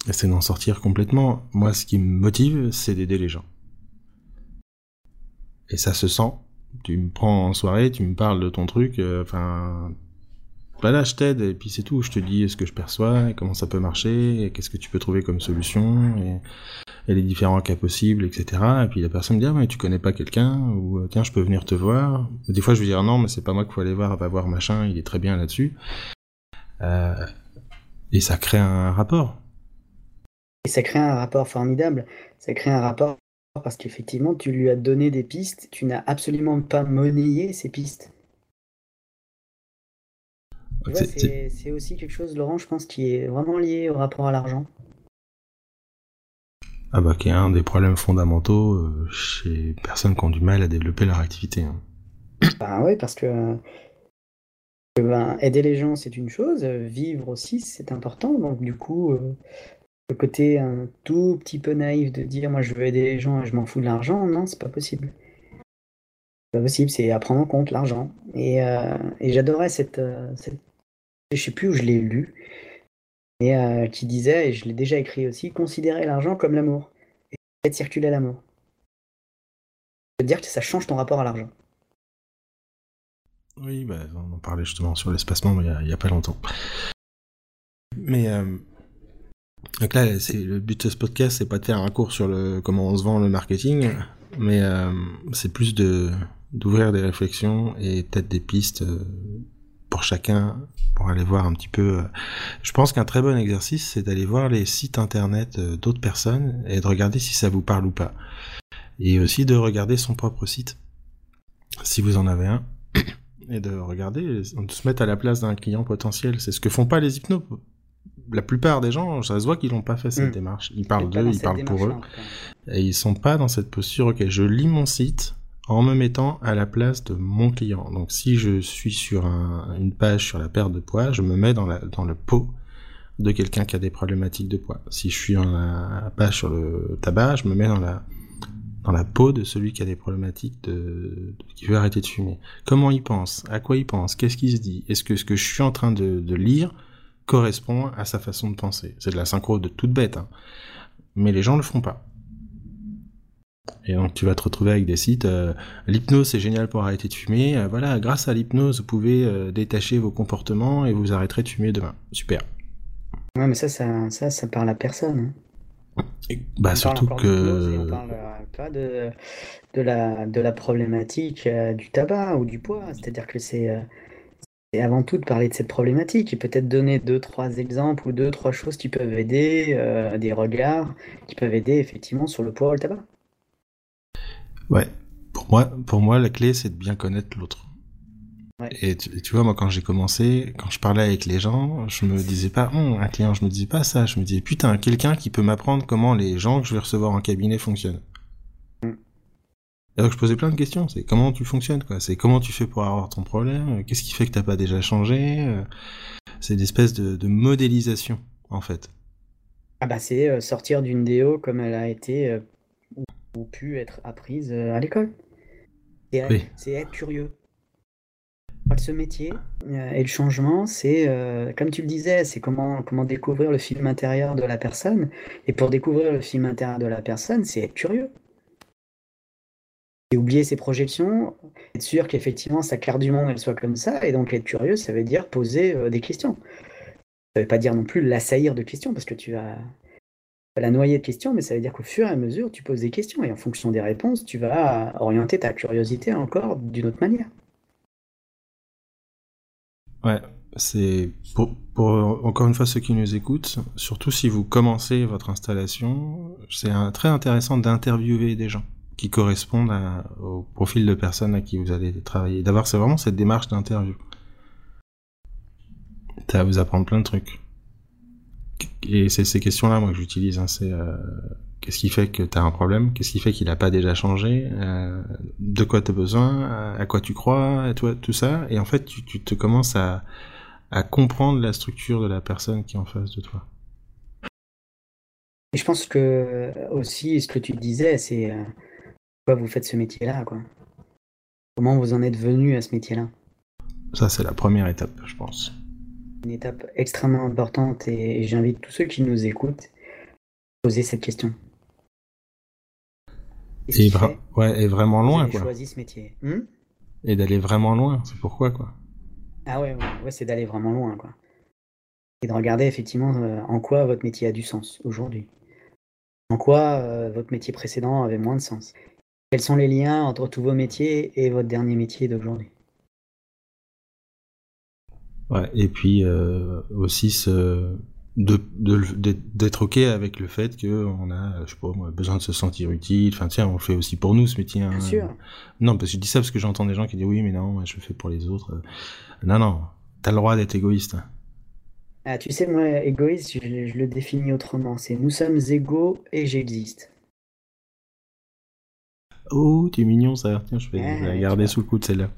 Et c'est d'en sortir complètement. Moi, ce qui me motive, c'est d'aider les gens. Et ça se sent. Tu me prends en soirée, tu me parles de ton truc, euh, enfin, voilà, je t'aide et puis c'est tout. Je te dis ce que je perçois, comment ça peut marcher, qu'est-ce que tu peux trouver comme solution, et, les différents cas possibles, etc. Et puis la personne me dit ah mais tu connais pas quelqu'un ou euh, tiens je peux venir te voir. Des fois je vais dire non mais c'est pas moi qu'il faut aller voir, va voir machin, il est très bien là-dessus. Euh, et ça crée un rapport. Et ça crée un rapport formidable. Ça crée un rapport parce qu'effectivement tu lui as donné des pistes, tu n'as absolument pas monnayé ces pistes. C'est aussi quelque chose, Laurent, je pense, qui est vraiment lié au rapport à l'argent. Ah bah qui est un des problèmes fondamentaux euh, chez personnes qui ont du mal à développer leur activité. Hein. Bah oui, parce que ben, aider les gens c'est une chose, vivre aussi c'est important. Donc du coup, euh, le côté un tout petit peu naïf de dire moi je veux aider les gens et je m'en fous de l'argent, non, c'est pas possible. C'est pas possible, c'est à prendre en compte l'argent. Et, euh, et j'adorais cette, cette je sais plus où je l'ai lu, et euh, qui disait, et je l'ai déjà écrit aussi, considérer l'argent comme l'amour, et faire circuler l'amour. C'est-à-dire que ça change ton rapport à l'argent. Oui, bah, on en parlait justement sur l'espacement il n'y a, pas longtemps. Mais euh, donc là, le but de ce podcast, c'est pas de faire un cours sur comment on se vend le marketing, mais euh, c'est plus de d'ouvrir des réflexions et peut-être des pistes pour chacun pour aller voir un petit peu. Euh, je pense qu'un très bon exercice, c'est d'aller voir les sites internet euh, d'autres personnes et de regarder si ça vous parle ou pas. Et aussi de regarder son propre site, si vous en avez un, et de regarder, de se mettre à la place d'un client potentiel. C'est ce que font pas les hypnos. La plupart des gens, ça se voit qu'ils n'ont pas fait cette hmm. démarche. Ils parlent d'eux, ils parlent pour eux. Et ils sont pas dans cette posture, ok, je lis mon site, en me mettant à la place de mon client. Donc si je suis sur une page sur la perte de poids, je me mets dans, dans le pot de quelqu'un qui a des problématiques de poids. Si je suis en la page sur le tabac, je me mets dans la dans la peau de celui qui a des problématiques qui veut arrêter de fumer. Comment il pense? À quoi il pense? Qu'est-ce qu'il se dit? Est-ce que ce que je suis en train de, lire correspond à sa façon de penser? C'est de la synchro de toute bête, hein. mais les gens le font pas. Et donc tu vas te retrouver avec des sites. Euh, l'hypnose c'est génial pour arrêter de fumer. Euh, voilà, grâce à l'hypnose vous pouvez euh, détacher vos comportements et vous arrêterez de fumer demain. Super. Ouais, mais ça, ça, ça, ça parle à personne. Hein. bah surtout que. On parle pas de, de, la, de la problématique du tabac ou du poids. C'est-à-dire que c'est avant tout de parler de cette problématique et peut-être donner deux, trois exemples ou deux, trois choses qui peuvent aider, des regards qui peuvent aider effectivement sur le poids ou le tabac. Ouais, pour moi, pour moi la clé c'est de bien connaître l'autre. Et, tu, vois, moi, quand j'ai commencé, quand je parlais avec les gens, je me disais pas, hum, un client, je me disais pas ça. Je me disais, putain, quelqu'un qui peut m'apprendre comment les gens que je vais recevoir en cabinet fonctionnent. Alors je posais plein de questions. C'est comment tu fonctionnes, quoi. C'est comment tu fais pour avoir ton problème? Qu'est-ce qui fait que t'as pas déjà changé? Euh, c'est une espèce de, modélisation, en fait. Ah bah c'est euh, sortir d'une déo comme elle a été euh, ou, pu être apprise à l'école. C'est être curieux. Ce métier et le changement, c'est, comme tu le disais, c'est comment, comment découvrir le film intérieur de la personne. Et pour découvrir le film intérieur de la personne, c'est être curieux oublier ses projections, être sûr qu'effectivement sa claire du monde elle soit comme ça, et donc être curieux, ça veut dire poser euh, des questions. Ça veut pas dire non plus l'assaillir de questions, parce que tu vas la noyer de questions, mais ça veut dire qu'au fur et à mesure, tu poses des questions, et en fonction des réponses, tu vas orienter ta curiosité encore d'une autre manière. Ouais, c'est pour, encore une fois ceux qui nous écoutent, surtout si vous commencez votre installation, c'est très intéressant d'interviewer des gens qui correspondent au profil de personne à qui vous allez travailler. D'avoir vraiment cette démarche d'interview. Ça va vous apprendre plein de trucs. Et c'est ces questions-là, moi, que j'utilise. Hein, c'est euh, qu'est-ce qui fait que tu as un problème? Qu'est-ce qui fait qu'il n'a pas déjà changé? Euh, De quoi tu as besoin? À quoi tu crois? Et toi, Tout ça. Et en fait, tu, tu te commences à, à comprendre la structure de la personne qui est en face de toi. Et je pense que aussi, ce que tu disais, c'est euh, pourquoi vous faites ce métier-là, quoi? Comment vous en êtes venu à ce métier-là? Ça, c'est la première étape, je pense. Une étape extrêmement importante et j'invite tous ceux qui nous écoutent à poser cette question. Et, ouais, et vraiment loin, quoi. choisi ce métier? Hmm? Et d'aller vraiment loin, c'est pourquoi, quoi? Ah ouais, ouais, c'est d'aller vraiment loin, quoi. Et de regarder effectivement euh, en quoi votre métier a du sens aujourd'hui. En quoi euh, votre métier précédent avait moins de sens. Quels sont les liens entre tous vos métiers et votre dernier métier d'aujourd'hui? Ouais, et puis euh, aussi ce, d'être ok avec le fait qu'on a, je sais pas, besoin de se sentir utile. Enfin, tiens, on le fait aussi pour nous ce métier. Hein. Bien sûr. Non, parce que je dis ça parce que j'entends des gens qui disent oui, mais non, je le fais pour les autres. Non, non, t'as le droit d'être égoïste. Ah, tu sais, moi, égoïste, je, je le définis autrement. C'est nous sommes égaux et j'existe. Oh, tu es mignon ça. Tiens, je vais, la garder sous le coude celle-là.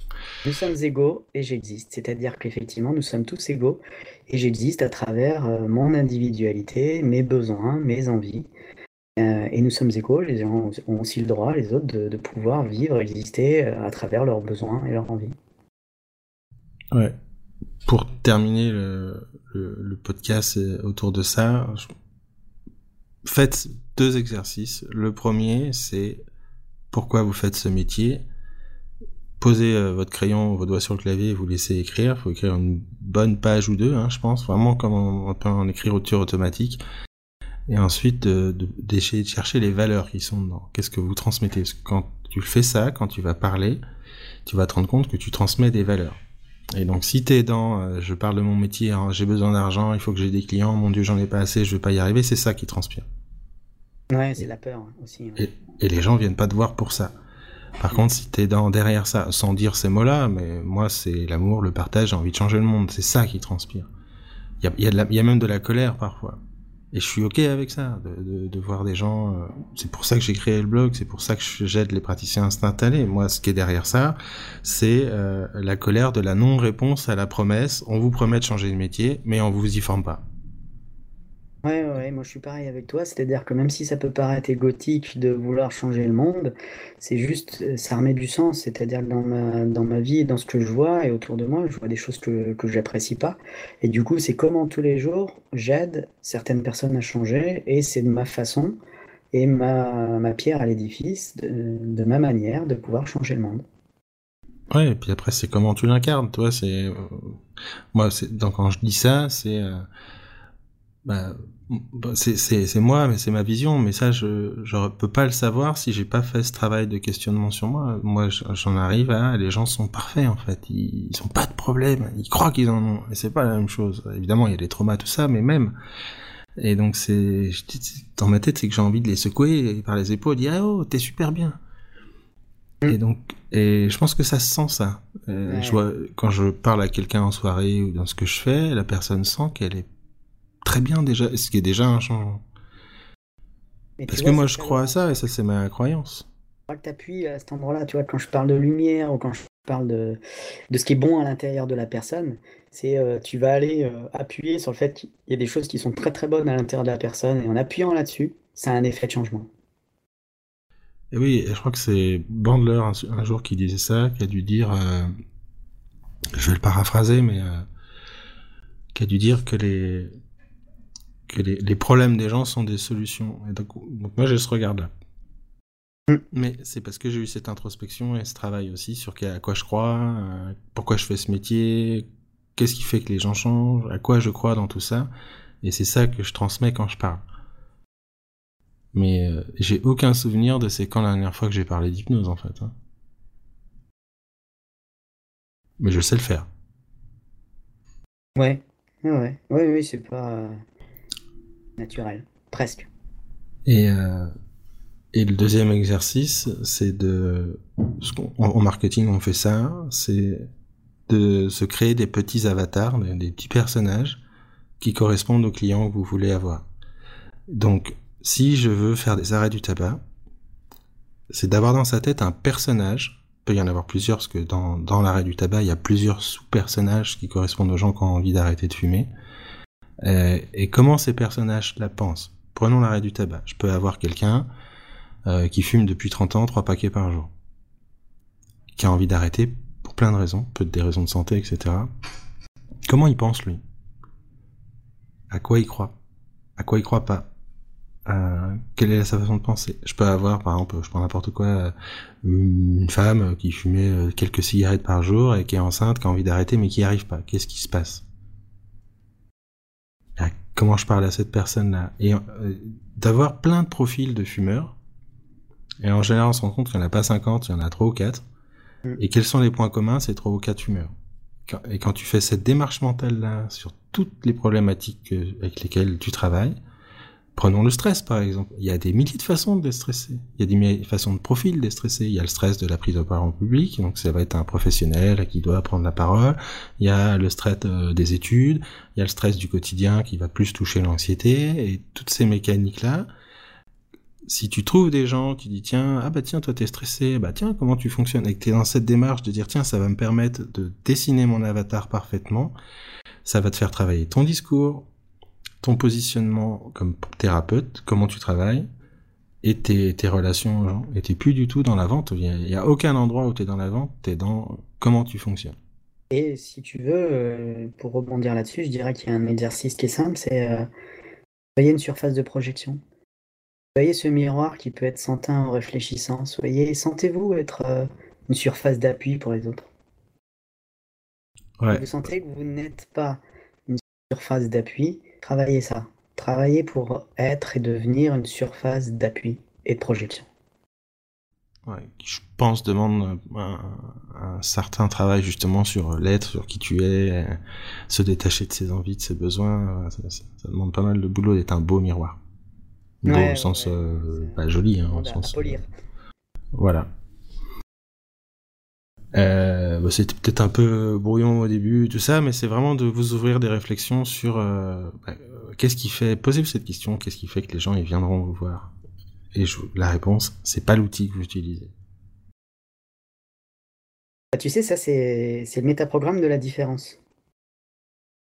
Nous sommes égaux et j'existe. C'est-à-dire qu'effectivement, nous sommes tous égaux et j'existe à travers euh, mon individualité, mes besoins, mes envies. Euh, et nous sommes égaux, les gens ont aussi le droit, les autres, de, pouvoir vivre, exister euh, à travers leurs besoins et leurs envies. Ouais. Pour terminer le, le podcast autour de ça, faites deux exercices. Le premier, c'est pourquoi vous faites ce métier. Posez euh, votre crayon, vos doigts sur le clavier, vous laissez écrire. Il faut écrire une bonne page ou deux, hein, je pense, vraiment comme on, peut en écrire au automatique. Et ensuite, de, de, chercher les valeurs qui sont dedans. Qu'est-ce que vous transmettez quand tu fais ça, quand tu vas parler, tu vas te rendre compte que tu transmets des valeurs. Et donc, si t'es dans, euh, je parle de mon métier, hein, j'ai besoin d'argent, il faut que j'ai des clients, mon Dieu, j'en ai pas assez, je vais pas y arriver, c'est ça qui transpire. Ouais, c'est la peur aussi. Et, les gens viennent pas te voir pour ça. Par contre, si t'es dans derrière ça, sans dire ces mots-là, mais moi c'est l'amour, le partage, j'ai envie de changer le monde, c'est ça qui transpire. Il y a, y a, même de la colère parfois. Et je suis ok avec ça, de, de, voir des gens. Euh, c'est pour ça que j'ai créé le blog, c'est pour ça que j'aide les praticiens à s'installer. Moi, ce qui est derrière ça, c'est euh, la colère de la non-réponse à la promesse. On vous promet de changer de métier, mais on vous y forme pas. Ouais, ouais, moi je suis pareil avec toi, c'est-à-dire que même si ça peut paraître égotique de vouloir changer le monde, c'est juste, euh, ça remet du sens, c'est-à-dire que dans ma, dans ma vie, dans ce que je vois et autour de moi, je vois des choses que, que j'apprécie pas. Et du coup, c'est comment tous les jours j'aide certaines personnes à changer et c'est de ma façon et ma, ma pierre à l'édifice, de, de ma manière de pouvoir changer le monde. Ouais, et puis après, c'est comment tu l'incarnes, toi, c'est. Euh, moi, c'est... donc quand je dis ça, c'est. Euh, bah, c'est moi, mais c'est ma vision. Mais ça, je je peux pas le savoir si j'ai pas fait ce travail de questionnement sur moi. Moi, j'en arrive à les gens sont parfaits en fait. Ils, ils ont pas de problème. Ils croient qu'ils en ont. Et c'est pas la même chose. Évidemment, il y a des traumas tout ça, mais même. Et donc c'est dans ma tête, c'est que j'ai envie de les secouer par les épaules, dire ah, oh t'es super bien. Mm. Et donc, et je pense que ça se sent ça. Euh, je vois, quand je parle à quelqu'un en soirée ou dans ce que je fais, la personne sent qu'elle est très bien déjà, ce qui est déjà un changement. Parce que moi je crois à ça et ça c'est ma croyance. Je crois que t'appuies à cet endroit-là, tu vois, quand je parle de lumière ou quand je parle de, de ce qui est bon à l'intérieur de la personne, c'est euh, tu vas aller euh, appuyer sur le fait qu'il y a des choses qui sont très très bonnes à l'intérieur de la personne et en appuyant là-dessus, ça a un effet de changement. Et oui, je crois que c'est Bandler un, jour qui disait ça, qui a dû dire, euh, je vais le paraphraser, mais qui a dû dire que les que les, problèmes des gens sont des solutions. Et donc, moi j'ai ce regard-là. Mm. Mais c'est parce que j'ai eu cette introspection et ce travail aussi sur à quoi je crois, euh, pourquoi je fais ce métier, qu'est-ce qui fait que les gens changent, à quoi je crois dans tout ça. Et c'est ça que je transmets quand je parle. Mais euh, j'ai aucun souvenir de c'est quand la dernière fois que j'ai parlé d'hypnose en fait. Hein. Mais je sais le faire. Ouais, ouais, ouais, oui, c'est pas naturel, presque. Et euh, et le deuxième exercice, c'est de, en marketing on fait ça, c'est de se créer des petits avatars, des petits personnages qui correspondent aux clients que vous voulez avoir. Donc, si je veux faire des arrêts du tabac, c'est d'avoir dans sa tête un personnage. Il peut y en avoir plusieurs parce que dans, dans l'arrêt du tabac, il y a plusieurs sous-personnages qui correspondent aux gens qui ont envie d'arrêter de fumer. Euh, et comment ces personnages la pensent. Prenons l'arrêt du tabac. Je peux avoir quelqu'un euh, qui fume depuis 30 ans trois paquets par jour, qui a envie d'arrêter pour plein de raisons, peut-être des raisons de santé, etc. Comment il pense lui? À quoi il croit? À quoi il croit pas? Euh, Quelle est sa façon de penser? Je peux avoir, par exemple, je prends n'importe quoi, une femme qui fumait quelques cigarettes par jour et qui est enceinte, qui a envie d'arrêter mais qui n'y arrive pas. Qu'est-ce qui se passe? Comment je parle à cette personne-là Et d'avoir plein de profils de fumeurs et en général, on se rend compte qu'il n'y en a pas 50, il y en a 3 ou 4. Mm. Et quels sont les points communs C'est 3 ou 4 fumeurs? Et quand tu fais cette démarche mentale-là sur toutes les problématiques avec lesquelles tu travailles, prenons le stress par exemple. Il y a des milliers de façons de déstresser. Il y a des milliers de façons de profil déstresser. Il y a le stress de la prise de parole en public, donc ça va être un professionnel qui doit prendre la parole. Il y a le stress euh, des études. Il y a le stress du quotidien qui va plus toucher l'anxiété. Et toutes ces mécaniques-là, si tu trouves des gens qui disent tiens ah bah tiens toi t'es stressé bah tiens comment tu fonctionnes? Et que t'es dans cette démarche de dire tiens ça va me permettre de dessiner mon avatar parfaitement ça va te faire travailler ton discours ton positionnement comme thérapeute comment tu travailles et tes, tes relations aux gens et t'es plus du tout dans la vente. Il y, a aucun endroit où t'es dans la vente t'es dans comment tu fonctionnes. Et si tu veux euh, pour rebondir là-dessus je dirais qu'il y a un exercice qui est simple c'est euh, une surface de projection. Soyez ce miroir qui peut être sentin en réfléchissant. Soyez, sentez-vous être euh, une surface d'appui pour les autres. Vous sentez que vous n'êtes pas une surface d'appui, travaillez ça. Travaillez pour être et devenir une surface d'appui et de projection. Ouais, je pense demande un, certain travail justement sur l'être, sur qui tu es, se détacher de ses envies, de ses besoins. ça demande pas mal de boulot d'être un beau miroir au sens euh, pas joli, hein, au sens. Euh, voilà. Euh, bah, C'était peut-être un peu brouillon au début, tout ça, mais c'est vraiment de vous ouvrir des réflexions sur euh, bah, qu'est-ce qui fait. Posez-vous cette question qu'est-ce qui fait que les gens ils viendront vous voir? Et la réponse, c'est pas l'outil que vous utilisez. Bah, tu sais, ça c'est le métaprogramme de la différence.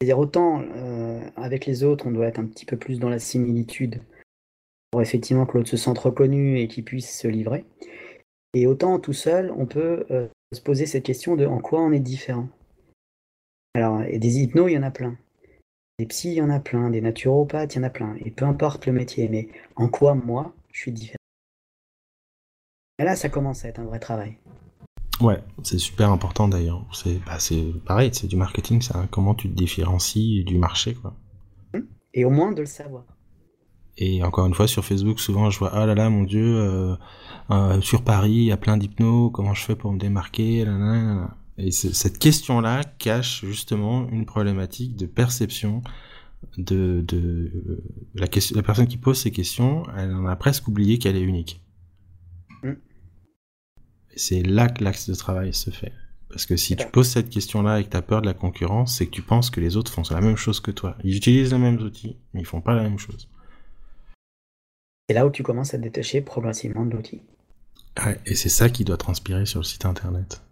C'est-à-dire autant avec les autres, on doit être un petit peu plus dans la similitude effectivement que l'autre se sente reconnu et qu'il puisse se livrer. Et autant tout seul, on peut euh, se poser cette question de en quoi on est différent. Alors, et des hypnos, il y en a plein. Des psys, il y en a plein. Des naturopathes, il y en a plein. Et peu importe le métier, mais en quoi moi, je suis différent? Et là, ça commence à être un vrai travail. Ouais, c'est super important d'ailleurs. C'est bah, pareil, c'est du marketing, c'est comment tu te différencies du marché. quoi? Et au moins de le savoir. Et encore une fois, sur Facebook, souvent, je vois, ah là là, mon Dieu, euh, euh, sur Paris, il y a plein d'hypnos, comment je fais pour me démarquer Et cette question-là cache justement une problématique de perception de, de la, question, la personne qui pose ces questions, elle en a presque oublié qu'elle est unique. Mm. Et c'est là que l'axe de travail se fait. Parce que si tu poses cette question-là et que tu as peur de la concurrence, c'est que tu penses que les autres font la même chose que toi. Ils utilisent les mêmes outils, mais ils font pas la même chose. C'est là où tu commences à détacher progressivement de l'outil. Ouais, et c'est ça qui doit transpirer sur le site internet.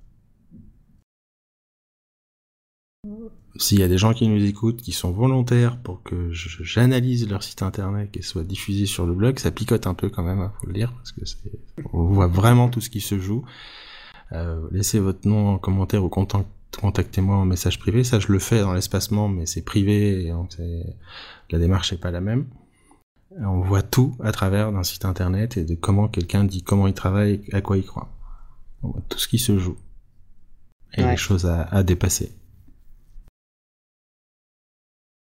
S'il y a des gens qui nous écoutent, qui sont volontaires pour que j'analyse leur site internet et soit diffusé sur le blog, ça picote un peu quand même, il hein, faut le dire, parce que on voit vraiment tout ce qui se joue. Euh, laissez votre nom en commentaire ou contactez-moi en message privé. Ça, je le fais dans l'espacement, mais c'est privé, et donc la démarche n'est pas la même. On voit tout à travers d'un site internet et de comment quelqu'un dit comment il travaille, à quoi il croit. On voit tout ce qui se joue. Et les choses à, dépasser.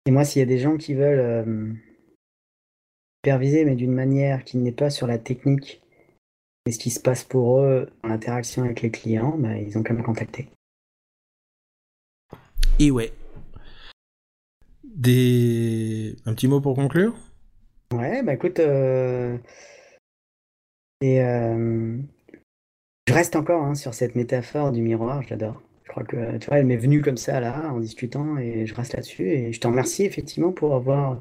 Et moi, s'il y a des gens qui veulent euh, superviser, mais d'une manière qui n'est pas sur la technique, et ce qui se passe pour eux dans l'interaction avec les clients, bah, ils ont qu'à me contacter. Et ouais. Des... Un petit mot pour conclure? Ouais, bah écoute, euh, et, euh, je reste encore hein, sur cette métaphore du miroir, j'adore. Je crois que, tu vois, elle m'est venue comme ça, là, en discutant, et je reste là-dessus. Et je te remercie, effectivement, pour avoir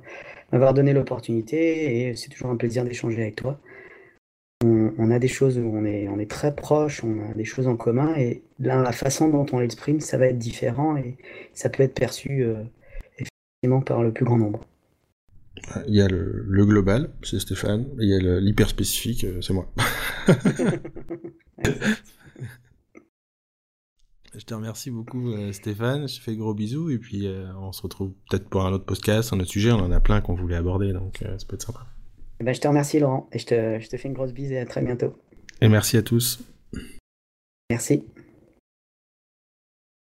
m'avoir donné l'opportunité, et c'est toujours un plaisir d'échanger avec toi. On, a des choses où on est, on est très proches, on a des choses en commun, et la façon dont on l'exprime, ça va être différent, et ça peut être perçu, euh, effectivement, par le plus grand nombre. Il y a le, global, c'est Stéphane, et il y a l'hyper spécifique, euh, c'est moi. je te remercie beaucoup euh, Stéphane, je te fais gros bisous et puis euh, on se retrouve peut-être pour un autre podcast, un autre sujet, on en a plein qu'on voulait aborder donc ça peut être sympa. Eh ben, je te remercie Laurent et je te, je te fais une grosse bise et à très bientôt. Et merci à tous. Merci.